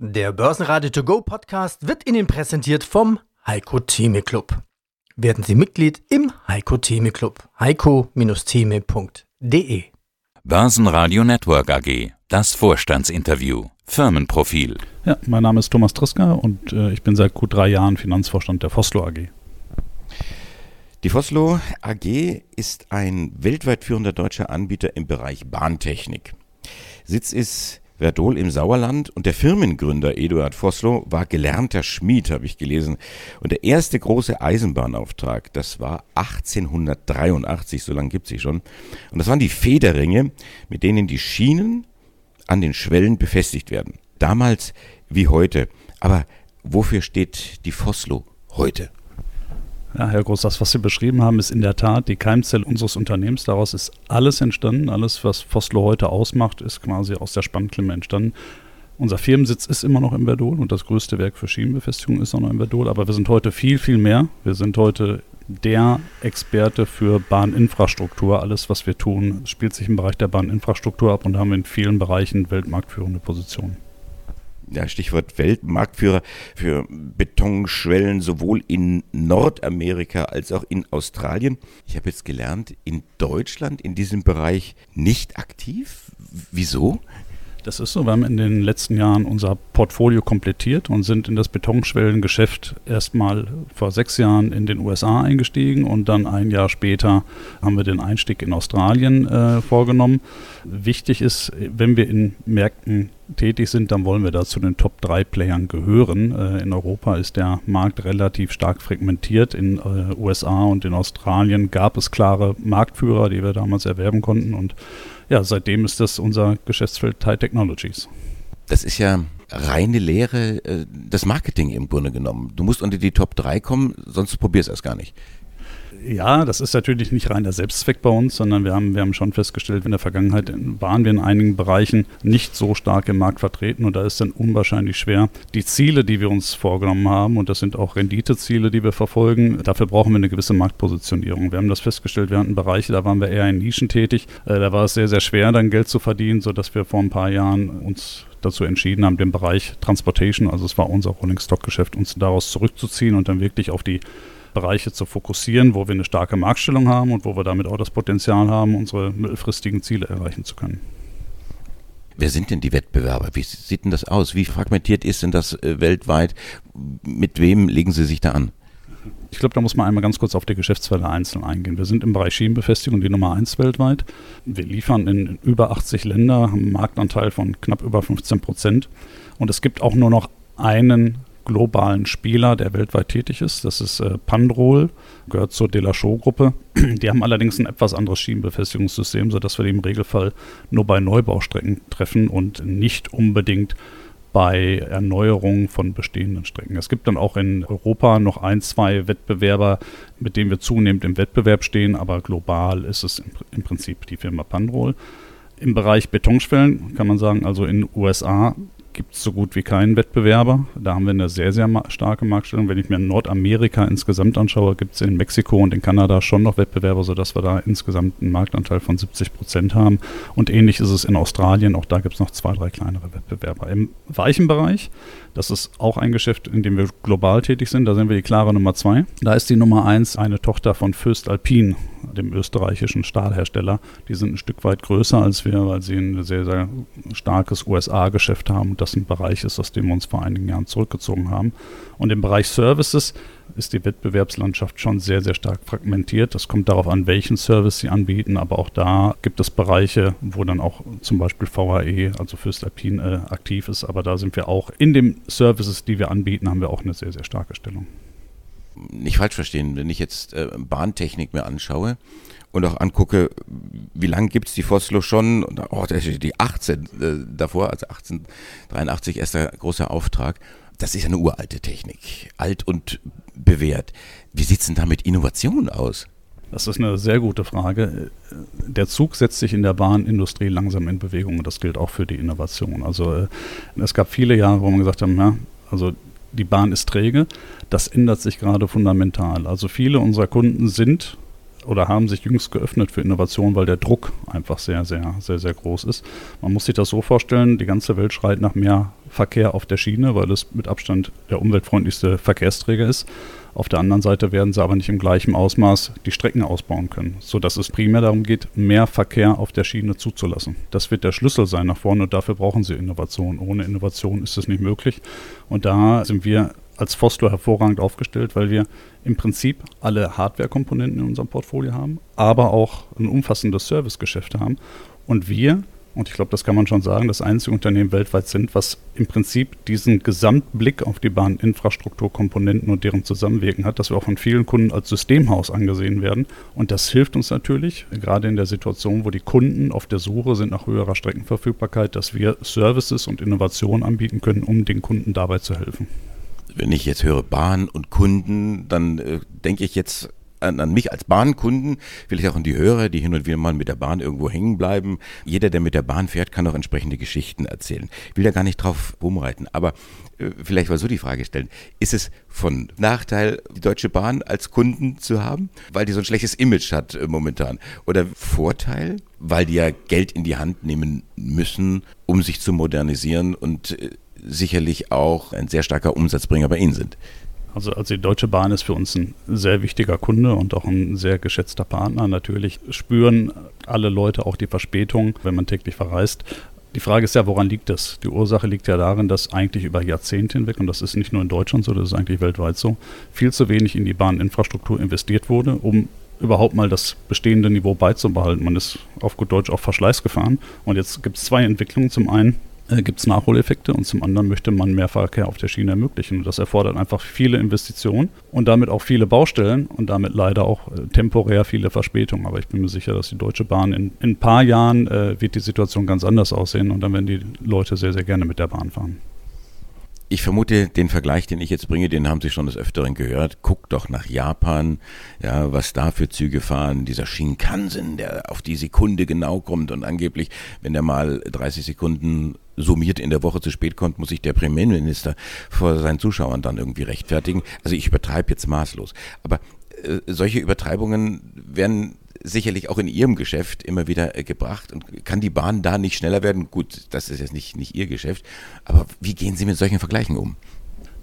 Der Börsenradio To Go Podcast wird Ihnen präsentiert vom Heiko Theme Club. Werden Sie Mitglied im Heiko Theme Club. heiko-theme.de Börsenradio Network AG. Das Vorstandsinterview. Firmenprofil. Ja, mein Name ist Thomas Triska und äh, ich bin seit gut drei Jahren Finanzvorstand der Foslo AG. Die Foslo AG ist ein weltweit führender deutscher Anbieter im Bereich Bahntechnik. Sitz ist Verdol im Sauerland und der Firmengründer Eduard Vossloh war gelernter Schmied, habe ich gelesen. Und der erste große Eisenbahnauftrag, das war 1883, so lange gibt es sie schon. Und das waren die Federringe, mit denen die Schienen an den Schwellen befestigt werden. Damals wie heute. Aber wofür steht die Vossloh heute? Ja, Herr Groß, das, was Sie beschrieben haben, ist in der Tat die Keimzelle unseres Unternehmens. Daraus ist alles entstanden. Alles, was Foslo heute ausmacht, ist quasi aus der Spannklimme entstanden. Unser Firmensitz ist immer noch in Verdol und das größte Werk für Schienenbefestigung ist auch noch in Verdol. Aber wir sind heute viel, viel mehr. Wir sind heute der Experte für Bahninfrastruktur. Alles, was wir tun, spielt sich im Bereich der Bahninfrastruktur ab und haben in vielen Bereichen weltmarktführende Positionen ja, Stichwort Weltmarktführer für Betonschwellen sowohl in Nordamerika als auch in Australien. Ich habe jetzt gelernt, in Deutschland in diesem Bereich nicht aktiv. Wieso? Das ist so. Wir haben in den letzten Jahren unser Portfolio komplettiert und sind in das Betonschwellengeschäft erstmal vor sechs Jahren in den USA eingestiegen und dann ein Jahr später haben wir den Einstieg in Australien äh, vorgenommen. Wichtig ist, wenn wir in Märkten tätig sind, dann wollen wir da zu den Top 3 Playern gehören. Äh, in Europa ist der Markt relativ stark fragmentiert. In äh, USA und in Australien gab es klare Marktführer, die wir damals erwerben konnten und ja, seitdem ist das unser Geschäftsfeld Thai Technologies. Das ist ja reine Lehre, äh, das Marketing im Grunde genommen. Du musst unter die Top 3 kommen, sonst probierst du es gar nicht ja, das ist natürlich nicht rein der Selbstzweck bei uns, sondern wir haben, wir haben schon festgestellt, in der Vergangenheit waren wir in einigen Bereichen nicht so stark im Markt vertreten und da ist dann unwahrscheinlich schwer, die Ziele, die wir uns vorgenommen haben, und das sind auch Renditeziele, die wir verfolgen, dafür brauchen wir eine gewisse Marktpositionierung. Wir haben das festgestellt, wir hatten Bereiche, da waren wir eher in Nischen tätig, äh, da war es sehr, sehr schwer, dann Geld zu verdienen, sodass wir vor ein paar Jahren uns dazu entschieden haben, den Bereich Transportation, also es war unser Rolling Stock Geschäft, uns daraus zurückzuziehen und dann wirklich auf die Bereiche zu fokussieren, wo wir eine starke Marktstellung haben und wo wir damit auch das Potenzial haben, unsere mittelfristigen Ziele erreichen zu können. Wer sind denn die Wettbewerber? Wie sieht denn das aus? Wie fragmentiert ist denn das äh, weltweit? Mit wem legen Sie sich da an? Ich glaube, da muss man einmal ganz kurz auf die Geschäftsfelder einzeln eingehen. Wir sind im Bereich Schienenbefestigung die Nummer 1 weltweit. Wir liefern in über 80 Länder, haben einen Marktanteil von knapp über 15 Prozent. Und es gibt auch nur noch einen globalen Spieler, der weltweit tätig ist. Das ist äh, Pandrol, gehört zur Delachaux-Gruppe. Die haben allerdings ein etwas anderes Schienenbefestigungssystem, sodass wir die im Regelfall nur bei Neubaustrecken treffen und nicht unbedingt bei Erneuerungen von bestehenden Strecken. Es gibt dann auch in Europa noch ein, zwei Wettbewerber, mit denen wir zunehmend im Wettbewerb stehen, aber global ist es im, Prinzip die Firma Pandrol. Im Bereich Betonschwellen kann man sagen, also in USA gibt es so gut wie keinen Wettbewerber. Da haben wir eine sehr, sehr starke Marktstellung. Wenn ich mir Nordamerika insgesamt anschaue, gibt es in Mexiko und in Kanada schon noch Wettbewerber, sodass wir da insgesamt einen Marktanteil von 70 Prozent haben. Und ähnlich ist es in Australien. Auch da gibt es noch zwei, drei kleinere Wettbewerber. Im weichen Bereich, das ist auch ein Geschäft, in dem wir global tätig sind. Da sind wir die klare Nummer zwei. Da ist die Nummer eins eine Tochter von Fürst Alpin, dem österreichischen Stahlhersteller. Die sind ein Stück weit größer als wir, weil sie ein sehr, sehr starkes USA-Geschäft haben. Das ein Bereich ist, aus dem wir uns vor einigen Jahren zurückgezogen haben. Und im Bereich Services ist die Wettbewerbslandschaft schon sehr, sehr stark fragmentiert. Das kommt darauf an, welchen Service sie anbieten, aber auch da gibt es Bereiche, wo dann auch zum Beispiel VHE, also Fürst Alpin, äh, aktiv ist. Aber da sind wir auch in den Services, die wir anbieten, haben wir auch eine sehr, sehr starke Stellung nicht falsch verstehen, wenn ich jetzt äh, Bahntechnik mir anschaue und auch angucke, wie lange gibt es die Foslo schon, und, oh, die 18 äh, davor, also 1883 erster großer Auftrag, das ist ja eine uralte Technik, alt und bewährt. Wie sieht es denn da mit Innovation aus? Das ist eine sehr gute Frage. Der Zug setzt sich in der Bahnindustrie langsam in Bewegung und das gilt auch für die Innovation. Also äh, es gab viele Jahre, wo man gesagt hat, ja, also die Bahn ist träge. Das ändert sich gerade fundamental. Also viele unserer Kunden sind oder haben sich jüngst geöffnet für Innovation, weil der Druck einfach sehr, sehr, sehr, sehr groß ist. Man muss sich das so vorstellen, die ganze Welt schreit nach mehr Verkehr auf der Schiene, weil es mit Abstand der umweltfreundlichste Verkehrsträger ist. Auf der anderen Seite werden sie aber nicht im gleichen Ausmaß die Strecken ausbauen können, sodass es primär darum geht, mehr Verkehr auf der Schiene zuzulassen. Das wird der Schlüssel sein nach vorne und dafür brauchen sie Innovation. Ohne Innovation ist es nicht möglich. Und da sind wir als Foslo hervorragend aufgestellt, weil wir im Prinzip alle Hardware-Komponenten in unserem Portfolio haben, aber auch ein umfassendes Servicegeschäft haben. Und wir und ich glaube, das kann man schon sagen, das einzige Unternehmen weltweit sind, was im Prinzip diesen Gesamtblick auf die Bahninfrastrukturkomponenten und deren Zusammenwirken hat, dass wir auch von vielen Kunden als Systemhaus angesehen werden. Und das hilft uns natürlich, gerade in der Situation, wo die Kunden auf der Suche sind nach höherer Streckenverfügbarkeit, dass wir Services und Innovationen anbieten können, um den Kunden dabei zu helfen. Wenn ich jetzt höre Bahn und Kunden, dann äh, denke ich jetzt an, an, mich als Bahnkunden, vielleicht auch an die Hörer, die hin und wieder mal mit der Bahn irgendwo hängen bleiben. Jeder, der mit der Bahn fährt, kann auch entsprechende Geschichten erzählen. Ich will da gar nicht drauf rumreiten, aber äh, vielleicht mal so die Frage stellen. Ist es von Nachteil, die Deutsche Bahn als Kunden zu haben, weil die so ein schlechtes Image hat äh, momentan? Oder Vorteil, weil die ja Geld in die Hand nehmen müssen, um sich zu modernisieren und äh, sicherlich auch ein sehr starker Umsatzbringer bei Ihnen sind? Also, also die Deutsche Bahn ist für uns ein sehr wichtiger Kunde und auch ein sehr geschätzter Partner. Natürlich spüren alle Leute auch die Verspätung, wenn man täglich verreist. Die Frage ist ja, woran liegt das? Die Ursache liegt ja darin, dass eigentlich über Jahrzehnte hinweg, und das ist nicht nur in Deutschland so, das ist eigentlich weltweit so, viel zu wenig in die Bahninfrastruktur investiert wurde, um überhaupt mal das bestehende Niveau beizubehalten. Man ist auf gut Deutsch auf Verschleiß gefahren. Und jetzt gibt es zwei Entwicklungen. Zum einen äh, gibt es Nachholeffekte und zum anderen möchte man mehr Verkehr auf der Schiene ermöglichen. Und das erfordert einfach viele Investitionen und damit auch viele Baustellen und damit leider auch äh, temporär viele Verspätungen. Aber ich bin mir sicher, dass die Deutsche Bahn in, in ein paar Jahren äh, wird die Situation ganz anders aussehen und dann werden die Leute sehr, sehr gerne mit der Bahn fahren. Ich vermute, den Vergleich, den ich jetzt bringe, den haben Sie schon des Öfteren gehört. Guckt doch nach Japan, ja, was da für Züge fahren. Dieser Shinkansen, der auf die Sekunde genau kommt und angeblich, wenn der mal 30 Sekunden summiert in der Woche zu spät kommt, muss sich der Premierminister vor seinen Zuschauern dann irgendwie rechtfertigen. Also ich übertreibe jetzt maßlos. Aber äh, solche Übertreibungen werden sicherlich auch in Ihrem Geschäft immer wieder äh, gebracht. Und kann die Bahn da nicht schneller werden? Gut, das ist jetzt nicht, nicht Ihr Geschäft. Aber wie gehen Sie mit solchen Vergleichen um?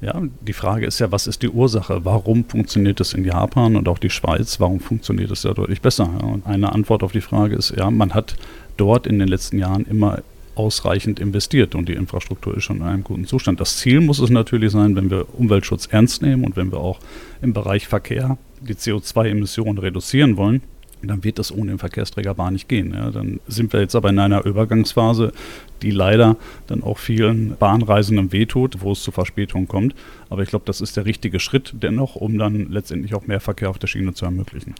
Ja, die Frage ist ja, was ist die Ursache? Warum funktioniert es in Japan und auch die Schweiz? Warum funktioniert es ja deutlich besser? Und eine Antwort auf die Frage ist, ja, man hat dort in den letzten Jahren immer ausreichend investiert und die Infrastruktur ist schon in einem guten Zustand. Das Ziel muss es natürlich sein, wenn wir Umweltschutz ernst nehmen und wenn wir auch im Bereich Verkehr die CO2-Emissionen reduzieren wollen, dann wird das ohne den Verkehrsträger nicht gehen. Ja. Dann sind wir jetzt aber in einer Übergangsphase, die leider dann auch vielen Bahnreisenden wehtut, wo es zu Verspätungen kommt. Aber ich glaube, das ist der richtige Schritt dennoch, um dann letztendlich auch mehr Verkehr auf der Schiene zu ermöglichen.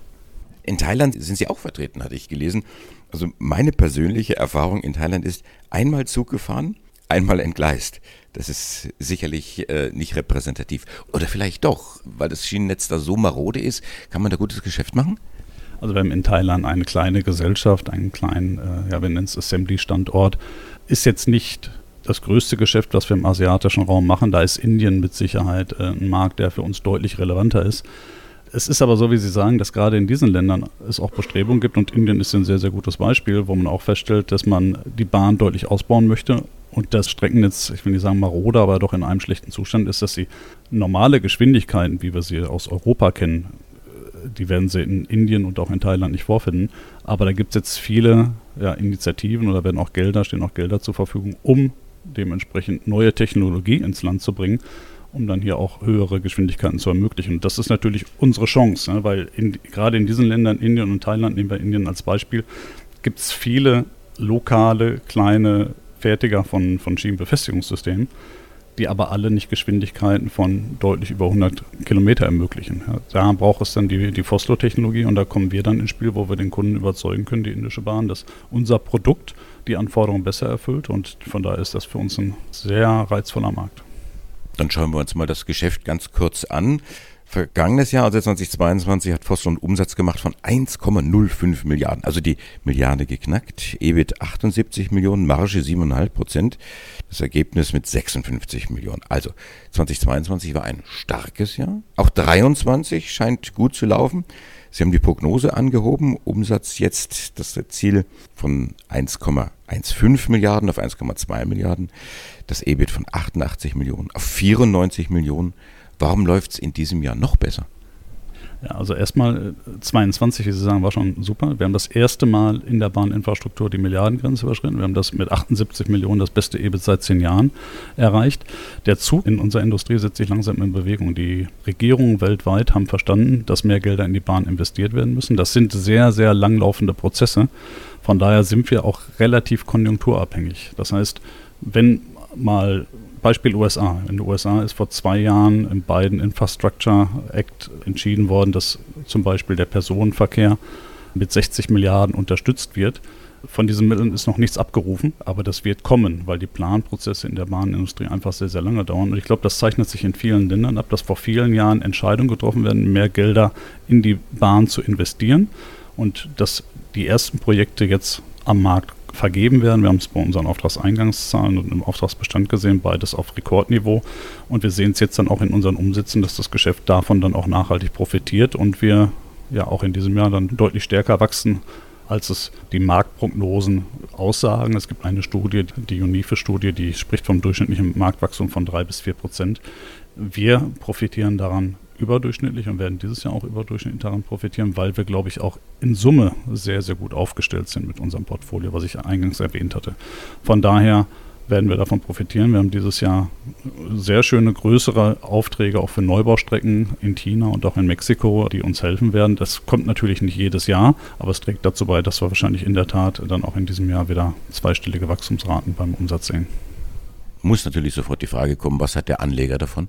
In Thailand sind Sie auch vertreten, hatte ich gelesen. Also meine persönliche Erfahrung in Thailand ist, einmal Zug gefahren, einmal entgleist. Das ist sicherlich äh, nicht repräsentativ. Oder vielleicht doch, weil das Schienennetz da so marode ist, kann man da gutes Geschäft machen? Also wir haben in Thailand eine kleine Gesellschaft, einen kleinen, äh, ja, wir nennen es Assembly-Standort. Ist jetzt nicht das größte Geschäft, was wir im asiatischen Raum machen. Da ist Indien mit Sicherheit äh, ein Markt, der für uns deutlich relevanter ist. Es ist aber so, wie Sie sagen, dass gerade in diesen Ländern es auch Bestrebungen gibt und Indien ist ein sehr, sehr gutes Beispiel, wo man auch feststellt, dass man die Bahn deutlich ausbauen möchte und das Streckennetz, ich will nicht sagen marode, aber doch in einem schlechten Zustand ist, dass sie normale Geschwindigkeiten, wie wir sie aus Europa kennen, die werden sie in Indien und auch in Thailand nicht vorfinden. Aber da gibt es jetzt viele ja, Initiativen oder werden auch Gelder, stehen auch Gelder zur Verfügung, um dementsprechend neue Technologie ins Land zu bringen um dann hier auch höhere Geschwindigkeiten zu ermöglichen. Und das ist natürlich unsere Chance, ne? weil in, gerade in diesen Ländern, Indien und Thailand, nehmen wir Indien als Beispiel, gibt es viele lokale, kleine Fertiger von, von Schienenbefestigungssystemen, die aber alle nicht Geschwindigkeiten von deutlich über 100 Kilometer ermöglichen. Da braucht es dann die, die Foslo-Technologie und da kommen wir dann ins Spiel, wo wir den Kunden überzeugen können, die indische Bahn, dass unser Produkt die Anforderungen besser erfüllt und von daher ist das für uns ein sehr reizvoller Markt. Dann schauen wir uns mal das Geschäft ganz kurz an. Vergangenes Jahr, also 2022, hat Vossel einen Umsatz gemacht von 1,05 Milliarden. Also die Milliarde geknackt. EBIT 78 Millionen, Marge 7,5 Prozent. Das Ergebnis mit 56 Millionen. Also 2022 war ein starkes Jahr. Auch 23 scheint gut zu laufen. Sie haben die Prognose angehoben. Umsatz jetzt, das Ziel von 1,15 Milliarden auf 1,2 Milliarden. Das EBIT von 88 Millionen auf 94 Millionen. Warum läuft es in diesem Jahr noch besser? Ja, also erstmal 22, wie Sie sagen, war schon super. Wir haben das erste Mal in der Bahninfrastruktur die Milliardengrenze überschritten. Wir haben das mit 78 Millionen, das beste EBIT seit zehn Jahren, erreicht. Der Zug in unserer Industrie setzt sich langsam in Bewegung. Die Regierungen weltweit haben verstanden, dass mehr Gelder in die Bahn investiert werden müssen. Das sind sehr, sehr langlaufende Prozesse. Von daher sind wir auch relativ konjunkturabhängig. Das heißt, wenn mal Beispiel USA. In den USA ist vor zwei Jahren im Biden Infrastructure Act entschieden worden, dass zum Beispiel der Personenverkehr mit 60 Milliarden unterstützt wird. Von diesen Mitteln ist noch nichts abgerufen, aber das wird kommen, weil die Planprozesse in der Bahnindustrie einfach sehr, sehr lange dauern. Und ich glaube, das zeichnet sich in vielen Ländern ab, dass vor vielen Jahren Entscheidungen getroffen werden, mehr Gelder in die Bahn zu investieren und dass die ersten Projekte jetzt am Markt vergeben werden. Wir haben es bei unseren Auftragseingangszahlen und im Auftragsbestand gesehen, beides auf Rekordniveau. Und wir sehen es jetzt dann auch in unseren Umsätzen, dass das Geschäft davon dann auch nachhaltig profitiert und wir ja auch in diesem Jahr dann deutlich stärker wachsen, als es die Marktprognosen aussagen. Es gibt eine Studie, die UNIFE-Studie, die spricht vom durchschnittlichen Marktwachstum von drei bis vier Prozent. Wir profitieren daran überdurchschnittlich und werden dieses Jahr auch überdurchschnittlich daran profitieren, weil wir, glaube ich, auch in Summe sehr, sehr gut aufgestellt sind mit unserem Portfolio, was ich eingangs erwähnt hatte. Von daher werden wir davon profitieren. Wir haben dieses Jahr sehr schöne größere Aufträge auch für Neubaustrecken in China und auch in Mexiko, die uns helfen werden. Das kommt natürlich nicht jedes Jahr, aber es trägt dazu bei, dass wir wahrscheinlich in der Tat dann auch in diesem Jahr wieder zweistellige Wachstumsraten beim Umsatz sehen. Muss natürlich sofort die Frage kommen, was hat der Anleger davon?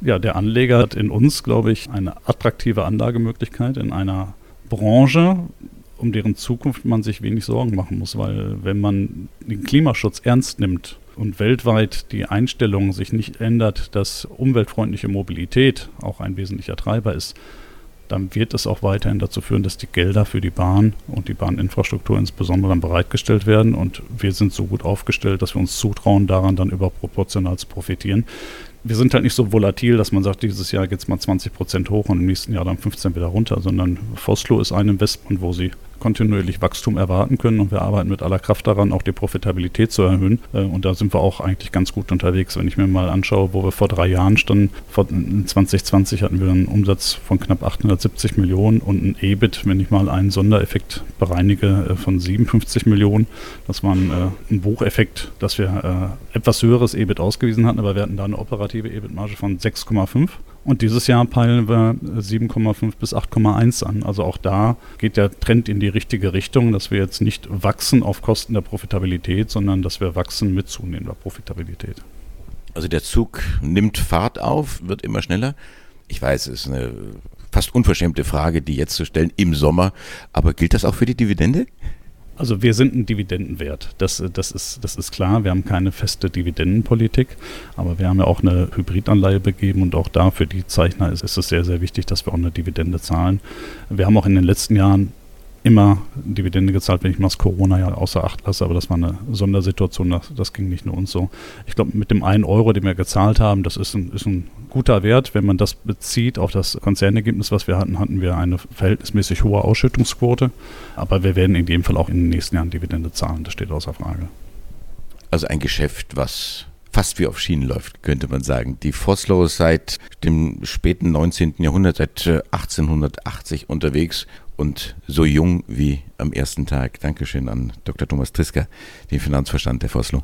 ja, der Anleger hat in uns, glaube ich, eine attraktive Anlagemöglichkeit in einer Branche, um deren Zukunft man sich wenig Sorgen machen muss, weil wenn man den Klimaschutz ernst nimmt und weltweit die Einstellung sich nicht ändert, dass umweltfreundliche Mobilität auch ein wesentlicher Treiber ist, dann wird es auch weiterhin dazu führen, dass die Gelder für die Bahn und die Bahninfrastruktur insbesondere dann bereitgestellt werden. Und wir sind so gut aufgestellt, dass wir uns zutrauen, daran dann überproportional zu profitieren wir sind halt nicht so volatil, dass man sagt, dieses Jahr geht es mal 20 Prozent hoch und im nächsten Jahr dann 15 wieder runter, sondern Foslo ist ein Investment, wo sie kontinuierlich Wachstum erwarten können und wir arbeiten mit aller Kraft daran, auch die Profitabilität zu erhöhen. Äh, und da sind wir auch eigentlich ganz gut unterwegs. Wenn ich mir mal anschaue, wo wir vor drei Jahren standen, vor 2020 hatten wir einen Umsatz von knapp 870 Millionen und ein EBIT, wenn ich mal einen Sondereffekt bereinige, äh, von 57 Millionen. Das war ein, äh, ein Bucheffekt, dass wir etwas höheres EBIT ausgewiesen hatten, aber wir hatten da eine operative EBIT-Marge von 6,5 und dieses Jahr peilen wir 7,5 bis 8,1 an. Also auch da geht der Trend in die richtige Richtung, dass wir jetzt nicht wachsen auf Kosten der Profitabilität, sondern dass wir wachsen mit zunehmender Profitabilität. Also der Zug nimmt Fahrt auf, wird immer schneller. Ich weiß, es ist eine fast unverschämte Frage, die jetzt zu stellen im Sommer. Aber gilt das auch für die Dividende? Also wir sind ein Dividendenwert. Das, das, ist, das ist klar. Wir haben keine feste Dividendenpolitik, aber wir haben ja auch eine Hybridanleihe begeben und auch da für die Zeichner ist, ist es sehr, sehr wichtig, dass wir auch eine Dividende zahlen. Wir haben auch in den letzten Jahren immer Dividende gezahlt, wenn ich mal das Corona ja außer Acht lasse, aber das war eine Sondersituation, das, das ging nicht nur uns so. Ich glaube, mit dem einen Euro, den wir gezahlt haben, das ist ein, ist ein guter Wert. Wenn man das bezieht auf das Konzernergebnis, was wir hatten, hatten wir eine verhältnismäßig hohe Ausschüttungsquote, aber wir werden in dem Fall auch in den nächsten Jahren Dividende zahlen, das steht außer Frage. Also ein Geschäft, was fast wie auf Schienen läuft, könnte man sagen. Die Foslo ist seit dem späten 19. Jahrhundert, seit 1880 äh, unterwegs und so jung wie am ersten Tag. Dankeschön an Dr. Thomas Triska, den Finanzverstand der Foslo.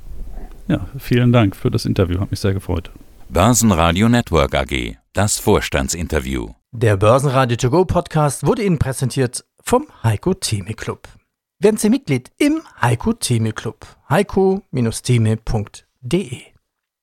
Ja, vielen Dank für das Interview, hat mich sehr gefreut. Börsenradio Network AG, das Vorstandsinterview. Der Börsenradio To Go Podcast wurde Ihnen präsentiert vom Heiko Theme Club. Werden Sie Mitglied im Heiko Theme Club. heiko-theme.de